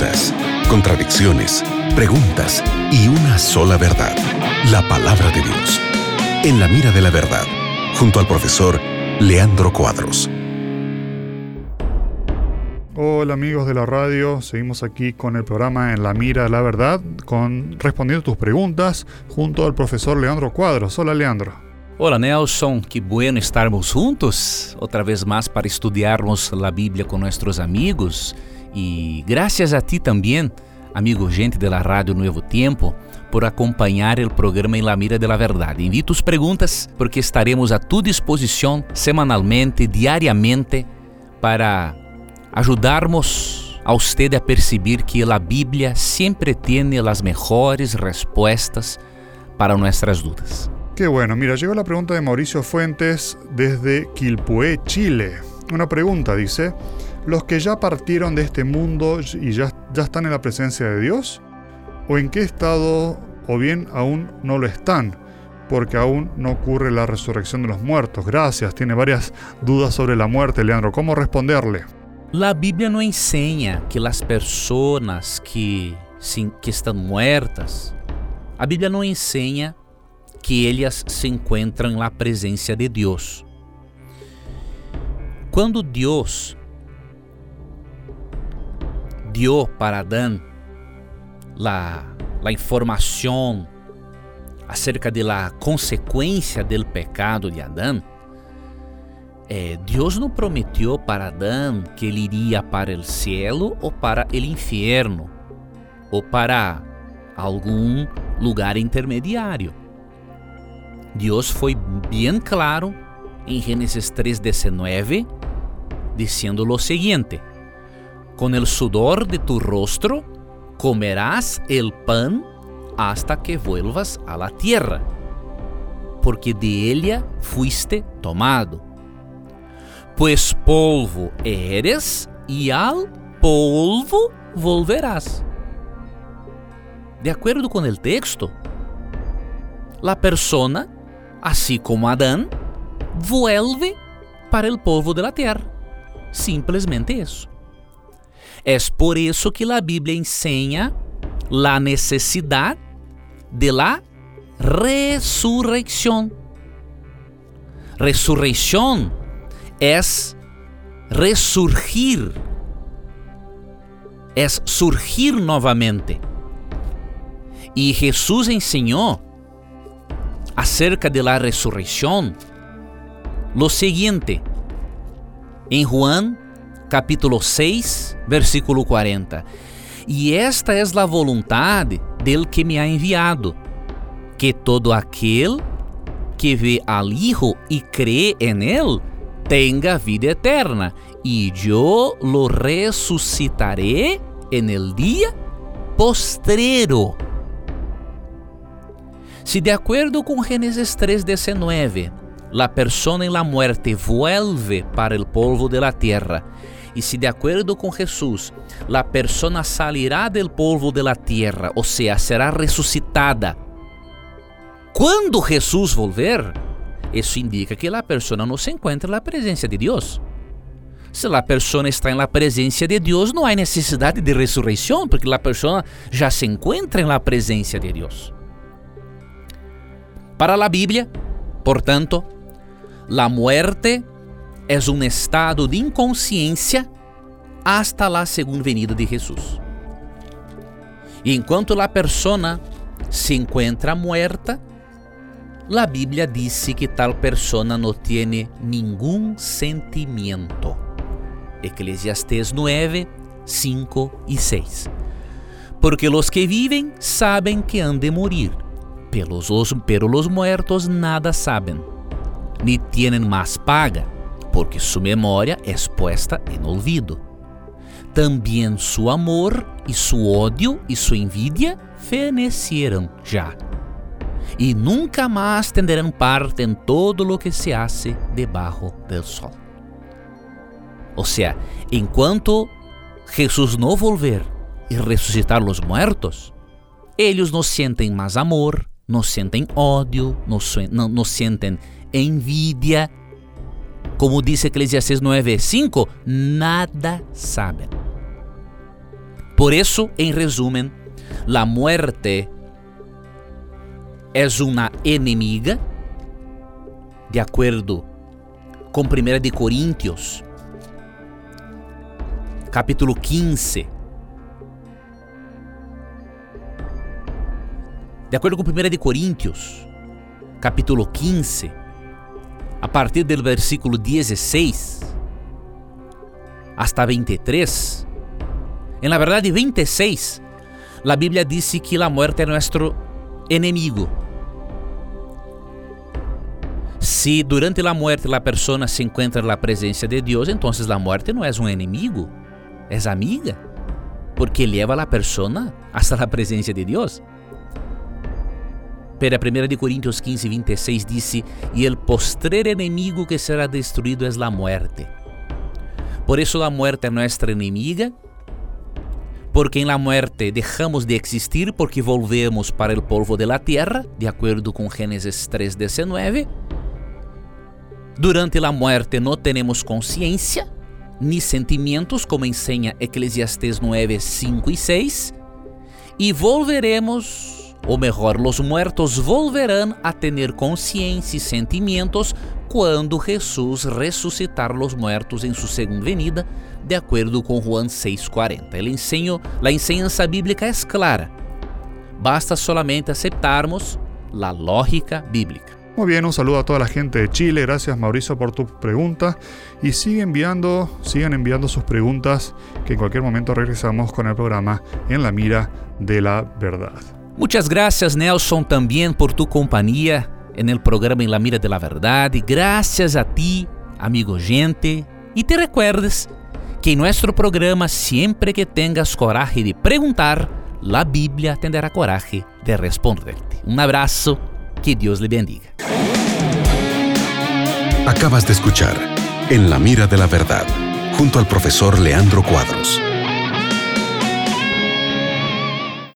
dudas, contradicciones, preguntas y una sola verdad, la palabra de Dios. En la mira de la verdad, junto al profesor Leandro Cuadros. Hola amigos de la radio, seguimos aquí con el programa En la Mira de la Verdad, con respondiendo tus preguntas junto al profesor Leandro Cuadros. Hola Leandro. Hola Nelson, que bueno estarmos juntos outra vez mais para estudiarmos a Bíblia com nossos amigos e graças a ti também, amigo gente da Rádio Novo Tempo, por acompanhar o programa Em La Mira de la Verdade. Envie tus perguntas porque estaremos a tu disposição semanalmente, diariamente, para ajudarmos a usted a perceber que a Bíblia sempre tem as melhores respostas para nossas dúvidas. Qué bueno, mira, llegó la pregunta de Mauricio Fuentes desde Quilpué, Chile. Una pregunta, dice, ¿los que ya partieron de este mundo y ya, ya están en la presencia de Dios? ¿O en qué estado o bien aún no lo están? Porque aún no ocurre la resurrección de los muertos. Gracias, tiene varias dudas sobre la muerte, Leandro. ¿Cómo responderle? La Bíblia não ensina que as pessoas que, que estão muertas, a Bíblia não ensina que elas se encontram na presença de Deus. Quando Deus deu para Adão a, a informação acerca da consequência do pecado de Adão, é, Deus não prometeu para Adão que ele iria para o céu ou para o inferno ou para algum lugar intermediário. Deus foi bem claro em Gênesis 3:19, dizendo o seguinte: Com el sudor de tu rostro comerás el pan hasta que vuelvas a la tierra, porque de ella fuiste tomado pues polvo eres e al polvo volverás. De acordo com o texto, a persona, assim como Adão, vuelve para o polvo de la terra. Simplesmente isso. É por isso que a Bíblia ensina a necessidade de la resurreição. Resurreição es resurgir, es surgir novamente. E Jesus ensinou acerca de la resurreição lo seguinte em Juan capítulo 6, versículo 40. E esta é a vontade del que me ha enviado, que todo aquele que vê al Hijo e crê en él tenga vida eterna, y yo lo resucitaré en el día postrero. Si de acuerdo con Génesis 3:19, la persona en la muerte vuelve para el polvo de la tierra, y si de acuerdo con Jesús, la persona salirá del polvo de la tierra, o sea, será resucitada. Quando Jesus volver, isso indica que a pessoa não se encontra na presença de Deus. Se a pessoa está na presença de Deus, não há necessidade de ressurreição, porque a pessoa já se encontra na presença de Deus. Para a Bíblia, portanto, a muerte é um estado de inconsciência hasta a segunda venida de Jesus. E enquanto a pessoa se encontra muerta, La Biblia dice que tal persona no tiene ningún sentimiento. Eclesiastés 9, 5 y 6. Porque los que viven saben que han de morir, pero los, pero los muertos nada saben, ni tienen más paga, porque su memoria es puesta en olvido. También su amor y su odio y su envidia fenecieron ya e nunca mais tendrão parte em todo lo que se hace debajo del sol. Ou seja, enquanto Jesus não volver e ressuscitar os mortos, eles não sentem mais amor, não sentem ódio, não, não, não sentem envidia. Como diz Eclesiastes 9:5, nada sabem. Por eso, en resumen, la muerte es una enemiga, de acordo com 1 de Coríntios, capítulo 15. De acordo com 1 de Coríntios, capítulo 15, a partir do versículo 16 hasta 23, em la verdade 26, a Bíblia disse que a morte é nosso enemigo. Se durante a morte a pessoa se encontra na presença de Deus, então a morte não é um inimigo, é amiga, porque leva a pessoa hasta a presença de Deus. Pero a 1 de Coríntios 15, 26 disse: E el postrer enemigo que será destruído é a muerte. Por isso a muerte é nossa inimiga, porque em la muerte deixamos de existir porque volvemos para o polvo de la tierra, de acordo com Gênesis 3:19. Durante a muerte não temos consciência ni sentimentos, como ensina Eclesiastes 9, 5 e 6, e volveremos ou melhor, os muertos volverão a ter consciência e sentimentos quando Jesus ressuscitar os muertos em sua segunda venida, de acordo com Juan 6:40. El enseño, a enseñança bíblica é clara. Basta solamente aceptarmos a lógica bíblica. Muy bien, un saludo a toda la gente de Chile. Gracias Mauricio por tu pregunta. Y sigan enviando sus preguntas que en cualquier momento regresamos con el programa En la Mira de la Verdad. Muchas gracias Nelson también por tu compañía en el programa En la Mira de la Verdad. Gracias a ti, amigo gente. Y te recuerdes que en nuestro programa, siempre que tengas coraje de preguntar, la Biblia tendrá coraje de responderte. Un abrazo, que Dios le bendiga. Acabas de escuchar En la Mira de la Verdad, junto al profesor Leandro Cuadros.